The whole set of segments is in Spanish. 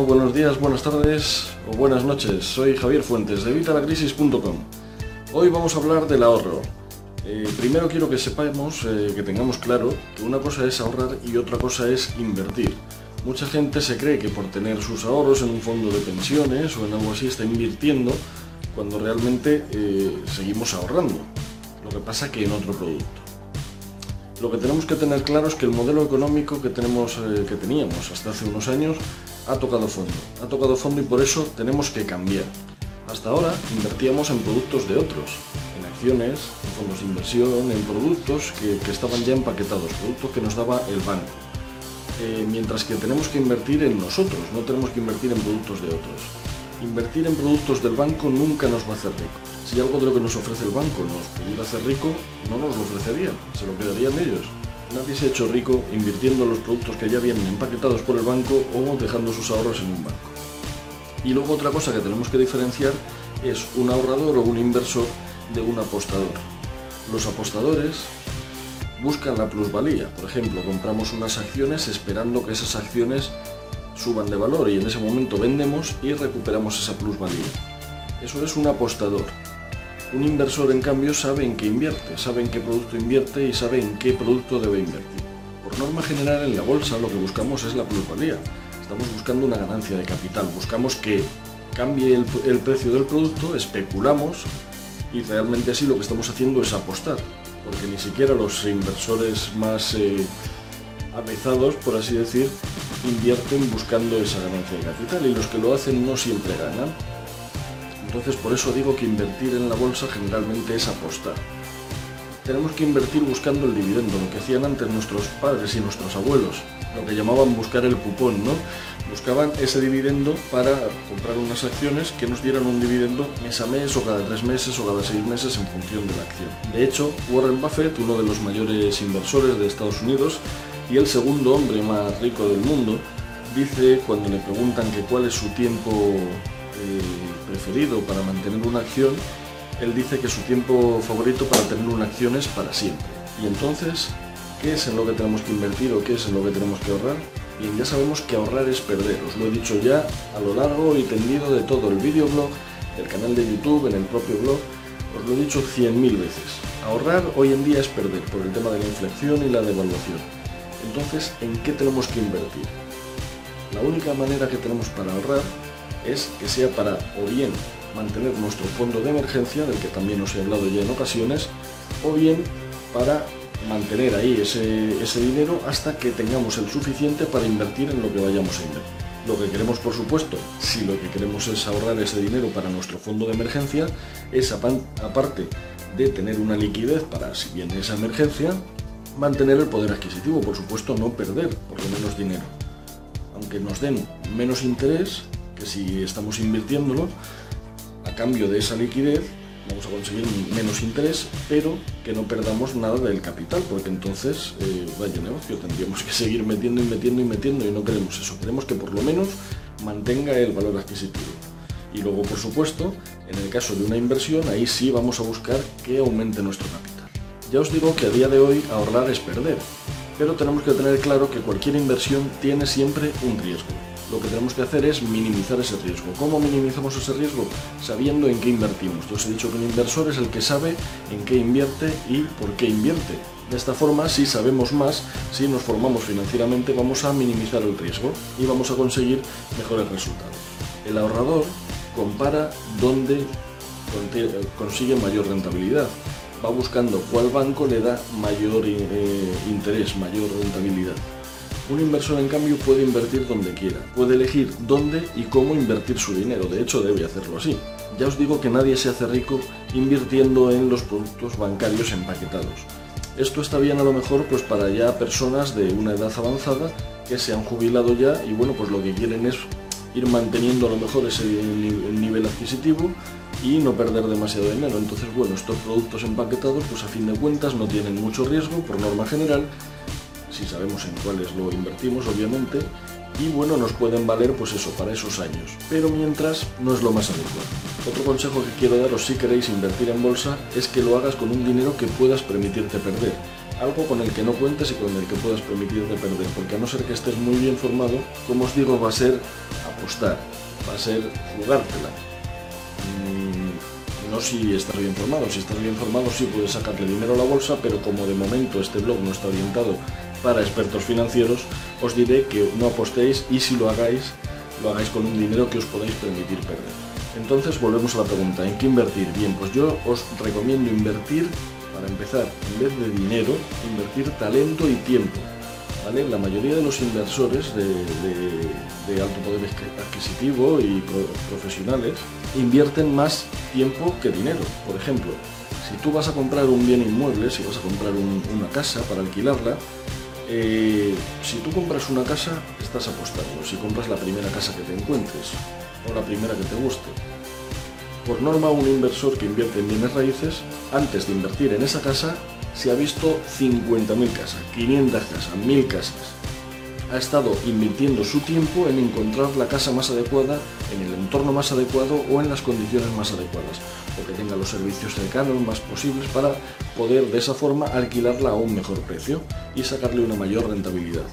Buenos días, buenas tardes o buenas noches. Soy Javier Fuentes de Evitalacrisis.com. Hoy vamos a hablar del ahorro. Eh, primero quiero que sepamos, eh, que tengamos claro que una cosa es ahorrar y otra cosa es invertir. Mucha gente se cree que por tener sus ahorros en un fondo de pensiones o en algo así está invirtiendo cuando realmente eh, seguimos ahorrando. Lo que pasa que en otro producto lo que tenemos que tener claro es que el modelo económico que, tenemos, que teníamos hasta hace unos años ha tocado fondo. Ha tocado fondo y por eso tenemos que cambiar. Hasta ahora invertíamos en productos de otros, en acciones, en fondos de inversión, en productos que, estaban ya empaquetados, productos que nos daba el banco. Eh, mientras que tenemos que invertir en nosotros, no tenemos que invertir en productos de otros. Invertir en productos del banco nunca nos va a hacer rico. Si algo de lo que nos ofrece el banco nos pudiera hacer rico, no nos lo ofrecerían, se lo quedarían ellos. Nadie se ha hecho rico invirtiendo en los productos que ya vienen empaquetados por el banco o dejando sus ahorros en un banco. Y luego otra cosa que tenemos que diferenciar es un ahorrador o un inversor de un apostador. Los apostadores buscan la plusvalía. Por ejemplo, compramos unas acciones esperando que esas acciones suban de valor y en ese momento vendemos y recuperamos esa plusvalía. Eso es un apostador. Un inversor, en cambio, sabe en qué invierte, sabe en qué producto invierte y sabe en qué producto debe invertir. Por norma general, en la bolsa lo que buscamos es la plusvalía. Estamos buscando una ganancia de capital, buscamos que cambie el, precio del producto, especulamos y realmente así lo que estamos haciendo es apostar, porque ni siquiera los inversores más eh, avezados, por así decir, invierten buscando esa ganancia de capital y los que lo hacen no siempre ganan. Entonces por eso digo que invertir en la bolsa generalmente es apostar. Tenemos que invertir buscando el dividendo, lo que hacían antes nuestros padres y nuestros abuelos, lo que llamaban buscar el cupón, ¿no? Buscaban ese dividendo para comprar unas acciones que nos dieran un dividendo mes a mes o cada tres meses o cada seis meses en función de la acción. De hecho, Warren Buffett, uno de los mayores inversores de Estados Unidos, y el segundo hombre más rico del mundo dice cuando le preguntan que cuál es su tiempo preferido para mantener una acción, él dice que su tiempo favorito para tener una acción es para siempre. Y entonces, ¿qué es en lo que tenemos que invertir o qué es en lo que tenemos que ahorrar? Bien, ya sabemos que ahorrar es perder, os lo he dicho ya a lo largo y tendido de todo el videoblog, el canal de YouTube, en el propio blog, os lo he dicho cien mil veces. Ahorrar hoy en día es perder por el tema de la inflexión y la devaluación. Entonces, ¿en qué tenemos que invertir? La única manera que tenemos para ahorrar es que sea para o bien mantener nuestro fondo de emergencia, del que también os he hablado ya en ocasiones, o bien para mantener ahí ese, ese, dinero hasta que tengamos el suficiente para invertir en lo que vayamos a invertir. Lo que queremos, por supuesto, si lo que queremos es ahorrar ese dinero para nuestro fondo de emergencia, es aparte de tener una liquidez para si viene esa emergencia, mantener el poder adquisitivo, por supuesto no perder por lo menos dinero. Aunque nos den menos interés si estamos invirtiéndolo, a cambio de esa liquidez vamos a conseguir menos interés, pero que no perdamos nada del capital, porque entonces, eh, vaya negocio, tendríamos que seguir metiendo y metiendo y metiendo y no queremos eso. Queremos que por lo menos mantenga el valor adquisitivo. Y luego, por supuesto, en el caso de una inversión, ahí sí vamos a buscar que aumente nuestro capital. Ya os digo que a día de hoy ahorrar es perder, pero tenemos que tener claro que cualquier inversión tiene siempre un riesgo. Lo que tenemos que hacer es minimizar ese riesgo. ¿Cómo minimizamos ese riesgo? Sabiendo en qué invertimos. Yo os he dicho que un inversor es el que sabe en qué invierte y por qué invierte. De esta forma, si sabemos más, si nos formamos financieramente, vamos a minimizar el riesgo y vamos a conseguir mejores resultados. El ahorrador compara dónde consigue mayor rentabilidad va buscando cuál banco le da mayor eh, interés, mayor rentabilidad. Un inversor, en cambio, puede invertir donde quiera, puede elegir dónde y cómo invertir su dinero, de hecho debe hacerlo así. Ya os digo que nadie se hace rico invirtiendo en los productos bancarios empaquetados. Esto está bien a lo mejor pues para ya personas de una edad avanzada que se han jubilado ya y bueno, pues lo que quieren es ir manteniendo a lo mejor ese nivel adquisitivo y no perder demasiado dinero. Entonces, bueno, estos productos empaquetados, pues a fin de cuentas no tienen mucho riesgo por norma general, si sabemos en cuáles lo invertimos, obviamente, y bueno, nos pueden valer pues eso, para esos años. Pero mientras no es lo más adecuado. Otro consejo que quiero daros si queréis invertir en bolsa es que lo hagas con un dinero que puedas permitirte perder. algo con el que no cuentes y con el que puedas permitirte perder, porque a no ser que estés muy bien formado, como os digo, va a ser apostar, va a ser jugártela. Mm, no si estás bien formado, si estás bien formado sí puedes sacarle dinero a la bolsa, pero como de momento este blog no está orientado para expertos financieros, os diré que no apostéis y si lo hagáis, lo hagáis con un dinero que os podáis permitir perder. Entonces volvemos a la pregunta, ¿en qué invertir? Bien, pues yo os recomiendo invertir, para empezar, en vez de dinero, invertir talento y tiempo. ¿vale? La mayoría de los inversores de, alto poder adquisitivo y profesionales invierten más tiempo que dinero. Por ejemplo, si tú vas a comprar un bien inmueble, si vas a comprar una casa para alquilarla, eh, si tú compras una casa, estás apostando. Si compras la primera casa que te encuentres o la primera que te guste. Por norma, un inversor que invierte en bienes raíces, antes de invertir en esa casa, se ha visto 50.000 casas, 500 casas, 1.000 casas ha estado invirtiendo su tiempo en encontrar la casa más adecuada, en el entorno más adecuado o en las condiciones más adecuadas, o que tenga los servicios cercanos más posibles para poder de esa forma alquilarla a un mejor precio y sacarle una mayor rentabilidad.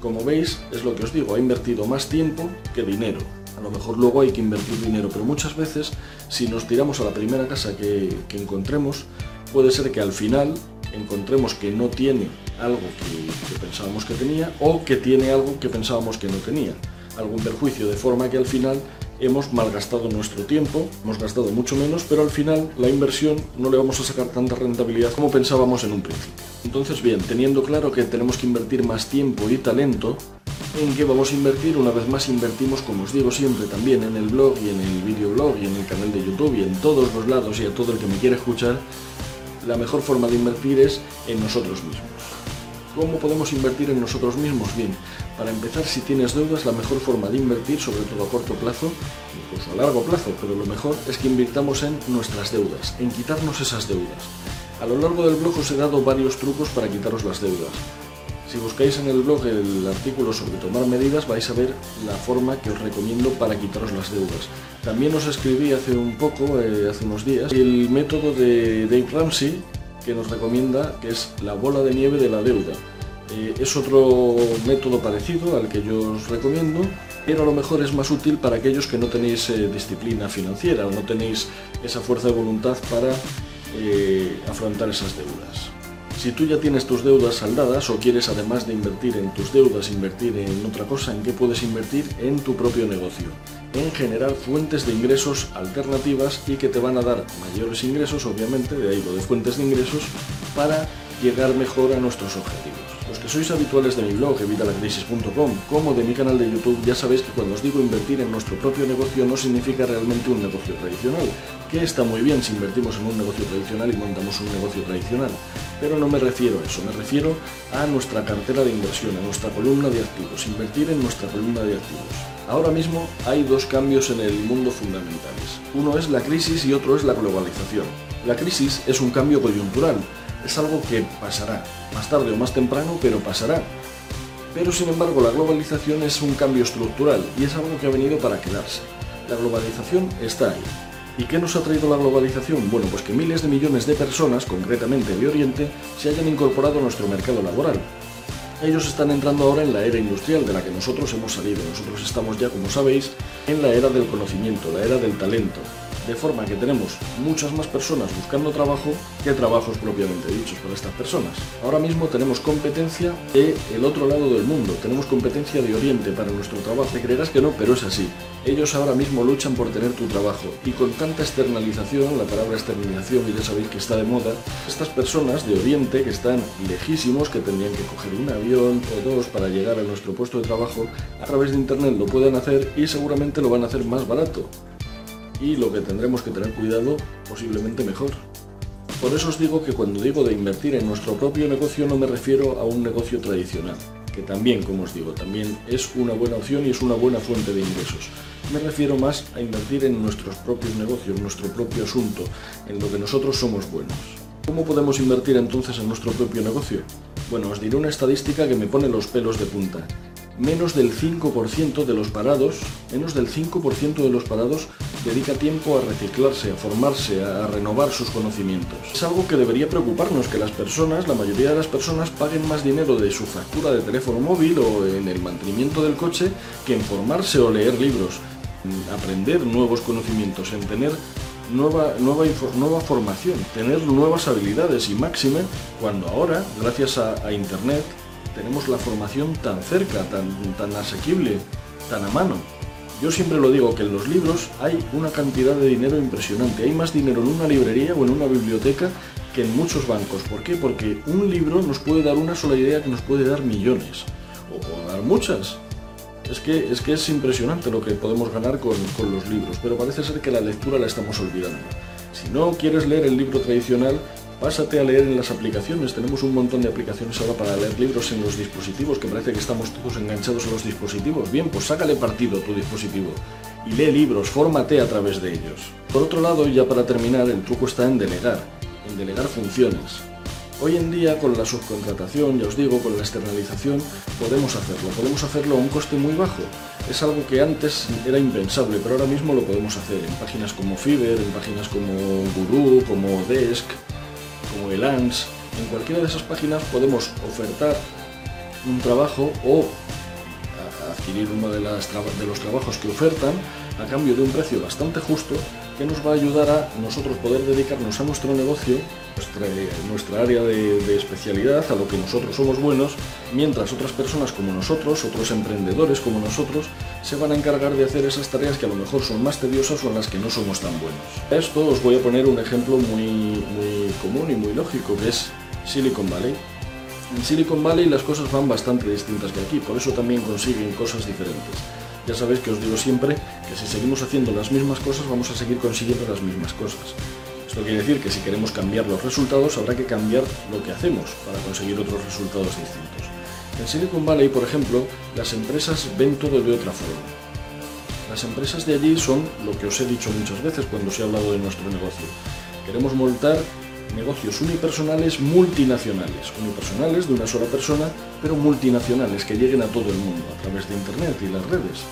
Como veis, es lo que os digo, ha invertido más tiempo que dinero. A lo mejor luego hay que invertir dinero, pero muchas veces si nos tiramos a la primera casa que, que encontremos, puede ser que al final encontremos que no tiene algo que, pensábamos que tenía o que tiene algo que pensábamos que no tenía. Algún perjuicio, de forma que al final hemos malgastado nuestro tiempo, hemos gastado mucho menos, pero al final la inversión no le vamos a sacar tanta rentabilidad como pensábamos en un principio. Entonces, bien, teniendo claro que tenemos que invertir más tiempo y talento, ¿en qué vamos a invertir? Una vez más invertimos, como os digo siempre, también en el blog y en el videoblog y en el canal de YouTube y en todos los lados y a todo el que me quiera escuchar, la mejor forma de invertir es en nosotros mismos. ¿Cómo podemos invertir en nosotros mismos? Bien, para empezar, si tienes deudas, la mejor forma de invertir, sobre todo a corto plazo, incluso a largo plazo, pero lo mejor es que invirtamos en nuestras deudas, en quitarnos esas deudas. A lo largo del blog os he dado varios trucos para quitaros las deudas. Si buscáis en el blog el artículo sobre tomar medidas, vais a ver la forma que os recomiendo para quitaros las deudas. También os escribí hace un poco, eh, hace unos días, el método de Dave Ramsey, que nos recomienda, que es la bola de nieve de la deuda. Eh, es otro método parecido al que yo os recomiendo, pero a lo mejor es más útil para aquellos que no tenéis eh, disciplina financiera o no tenéis esa fuerza de voluntad para afrontar esas deudas. Si tú ya tienes tus deudas saldadas o quieres además de invertir en tus deudas, invertir en otra cosa, ¿en qué puedes invertir? En tu propio negocio. En generar fuentes de ingresos alternativas y que te van a dar mayores ingresos, obviamente, de ahí lo de fuentes de ingresos, para llegar mejor a nuestros objetivos. Sois habituales de mi blog, evitalacrisis.com, como de mi canal de YouTube, ya sabéis que cuando os digo invertir en nuestro propio negocio no significa realmente un negocio tradicional, que está muy bien si invertimos en un negocio tradicional y montamos un negocio tradicional. Pero no me refiero a eso, me refiero a nuestra cartera de inversión, a nuestra columna de activos, invertir en nuestra columna de activos. Ahora mismo hay dos cambios en el mundo fundamentales. Uno es la crisis y otro es la globalización. La crisis es un cambio coyuntural, es algo que pasará, más tarde o más temprano, pero pasará. Pero sin embargo la globalización es un cambio estructural y es algo que ha venido para quedarse. La globalización está ahí, ¿Y qué nos ha traído la globalización? Bueno, pues que miles de millones de personas, concretamente de Oriente, se hayan incorporado a nuestro mercado laboral. Ellos están entrando ahora en la era industrial de la que nosotros hemos salido. Nosotros estamos ya, como sabéis, en la era del conocimiento, la era del talento de forma que tenemos muchas más personas buscando trabajo que trabajos propiamente dichos para estas personas. Ahora mismo tenemos competencia de el otro lado del mundo, tenemos competencia de Oriente para nuestro trabajo. Te creerás que no, pero es así. Ellos ahora mismo luchan por tener tu trabajo y con tanta externalización, la palabra externalización ya sabéis que está de moda, estas personas de Oriente que están lejísimos, que tendrían que coger un avión o dos para llegar a nuestro puesto de trabajo, a través de Internet lo pueden hacer y seguramente lo van a hacer más barato y lo que tendremos que tener cuidado posiblemente mejor. Por eso os digo que cuando digo de invertir en nuestro propio negocio no me refiero a un negocio tradicional, que también, como os digo, también es una buena opción y es una buena fuente de ingresos. Me refiero más a invertir en nuestros propios negocios, nuestro propio asunto, en lo que nosotros somos buenos. ¿Cómo podemos invertir entonces en nuestro propio negocio? Bueno, os diré una estadística que me pone los pelos de punta. Menos del 5% de los parados, menos del 5% de los parados dedica tiempo a reciclarse, a formarse, a renovar sus conocimientos. Es algo que debería preocuparnos, que las personas, la mayoría de las personas, paguen más dinero de su factura de teléfono móvil o en el mantenimiento del coche que en formarse o leer libros, en aprender nuevos conocimientos, en tener nueva, nueva, nueva formación, tener nuevas habilidades y máxime cuando ahora, gracias a Internet, tenemos la formación tan cerca, tan, tan asequible, tan a mano. Yo siempre lo digo que en los libros hay una cantidad de dinero impresionante. Hay más dinero en una librería o en una biblioteca que en muchos bancos. ¿Por qué? Porque un libro nos puede dar una sola idea que nos puede dar millones. O puede dar muchas. Es que, es que es impresionante lo que podemos ganar con, con los libros, pero parece ser que la lectura la estamos olvidando. Si no quieres leer el libro tradicional, Pásate a leer en las aplicaciones. Tenemos un montón de aplicaciones ahora para leer libros en los dispositivos, que parece que estamos todos enganchados a los dispositivos. Bien, pues sácale partido tu dispositivo y lee libros, fórmate a través de ellos. Por otro lado, ya para terminar, el truco está en delegar, en delegar funciones. Hoy en día con la subcontratación, ya os digo, con la externalización, podemos hacerlo. Podemos hacerlo a un coste muy bajo. Es algo que antes era impensable, pero ahora mismo lo podemos hacer en páginas como Fiverr, en páginas como Guru, como Desk, el ANS, en cualquiera de esas páginas podemos ofertar un trabajo o adquirir uno de los trabajos que ofertan a cambio de un precio bastante justo que nos va a ayudar a nosotros poder dedicarnos a nuestro negocio, nuestra, nuestra área de, especialidad, a lo que nosotros somos buenos, mientras otras personas como nosotros, otros emprendedores como nosotros, se van a encargar de hacer esas tareas que a lo mejor son más tediosas o en las que no somos tan buenos. Esto os voy a poner un ejemplo muy, muy común y muy lógico, que es Silicon Valley. En Silicon Valley las cosas van bastante distintas que aquí, por eso también consiguen cosas diferentes. Ya sabéis que os digo siempre que si seguimos haciendo las mismas cosas vamos a seguir consiguiendo las mismas cosas. Esto quiere decir que si queremos cambiar los resultados habrá que cambiar lo que hacemos para conseguir otros resultados distintos. En Silicon Valley, por ejemplo, las empresas ven todo de otra forma. Las empresas de allí son lo que os he dicho muchas veces cuando os he hablado de nuestro negocio. Queremos montar negocios unipersonales multinacionales, unipersonales de una sola persona, pero multinacionales que lleguen a todo el mundo a través de Internet y las redes.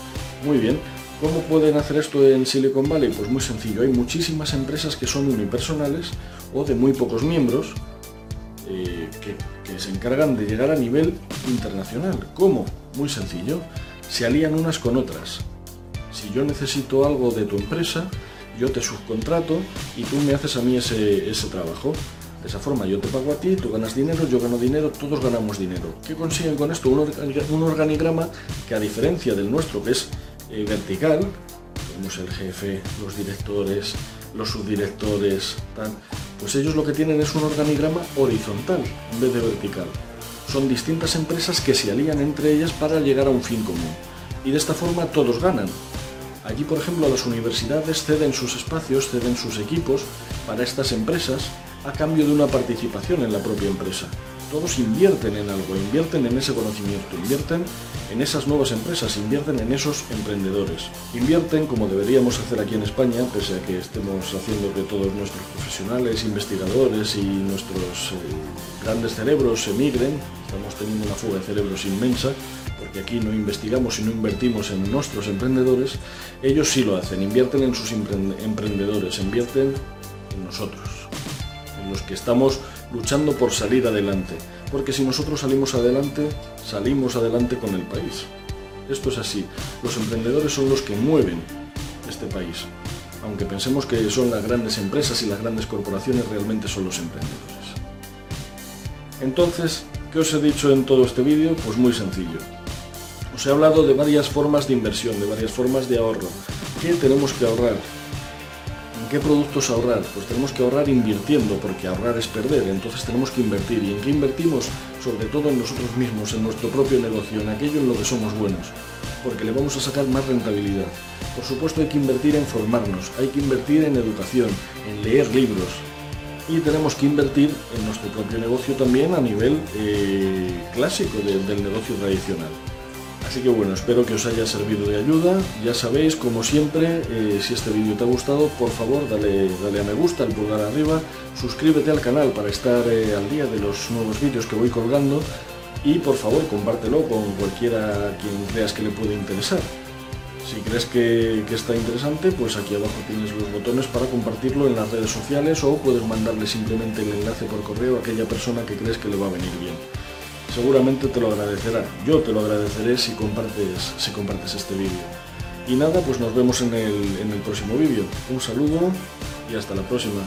Muy bien, ¿cómo pueden hacer esto en Silicon Valley? Pues muy sencillo, hay muchísimas empresas que son unipersonales o de muy pocos miembros eh, que, que se encargan de llegar a nivel internacional. ¿Cómo? Muy sencillo, se alían unas con otras. Si yo necesito algo de tu empresa, yo te subcontrato y tú me haces a mí ese, ese trabajo. De esa forma yo te pago a ti, tú ganas dinero, yo gano dinero, todos ganamos dinero. ¿Qué consiguen con esto? Un, organigrama que a diferencia del nuestro, que es eh, vertical, tenemos el jefe, los directores, los subdirectores, pues ellos lo que tienen es un organigrama horizontal en vez de vertical. Son distintas empresas que se alían entre ellas para llegar a un fin común. Y de esta forma todos ganan. Allí, por ejemplo, las universidades ceden sus espacios, ceden sus equipos para estas empresas a cambio de una participación en la propia empresa. Todos invierten en algo, invierten en ese conocimiento, invierten en esas nuevas empresas, invierten en esos emprendedores. Invierten como deberíamos hacer aquí en España, pese a que estemos haciendo que todos nuestros profesionales, investigadores y nuestros eh, grandes cerebros emigren, estamos teniendo una fuga de cerebros inmensa, porque aquí no investigamos y no invertimos en nuestros emprendedores, ellos sí lo hacen, invierten en sus emprendedores, invierten en nosotros, en los que estamos luchando por salir adelante, porque si nosotros salimos adelante, salimos adelante con el país. Esto es así, los emprendedores son los que mueven este país, aunque pensemos que son las grandes empresas y las grandes corporaciones, realmente son los emprendedores. Entonces, ¿qué os he dicho en todo este vídeo? Pues muy sencillo. Os he hablado de varias formas de inversión, de varias formas de ahorro. ¿Qué tenemos que ahorrar? ¿En qué productos ahorrar? Pues tenemos que ahorrar invirtiendo, porque ahorrar es perder, entonces tenemos que invertir. ¿Y en qué invertimos? Sobre todo en nosotros mismos, en nuestro propio negocio, en aquello en lo que somos buenos, porque le vamos a sacar más rentabilidad. Por supuesto hay que invertir en formarnos, hay que invertir en educación, en leer libros, y tenemos que invertir en nuestro propio negocio también a nivel eh, clásico del negocio tradicional. Así que bueno, espero que os haya servido de ayuda. Ya sabéis, como siempre, eh, si este vídeo te ha gustado, por favor dale, dale, a me gusta, el pulgar arriba, suscríbete al canal para estar eh, al día de los nuevos vídeos que voy colgando y por favor compártelo con cualquiera quien creas que le puede interesar. Si crees que, está interesante, pues aquí abajo tienes los botones para compartirlo en las redes sociales o puedes mandarle simplemente el enlace por correo a aquella persona que crees que le va a venir bien. Seguramente te lo agradecerá. Yo te lo agradeceré si compartes, si compartes este vídeo. Y nada, pues nos vemos en el, en el próximo vídeo. Un saludo y hasta la próxima.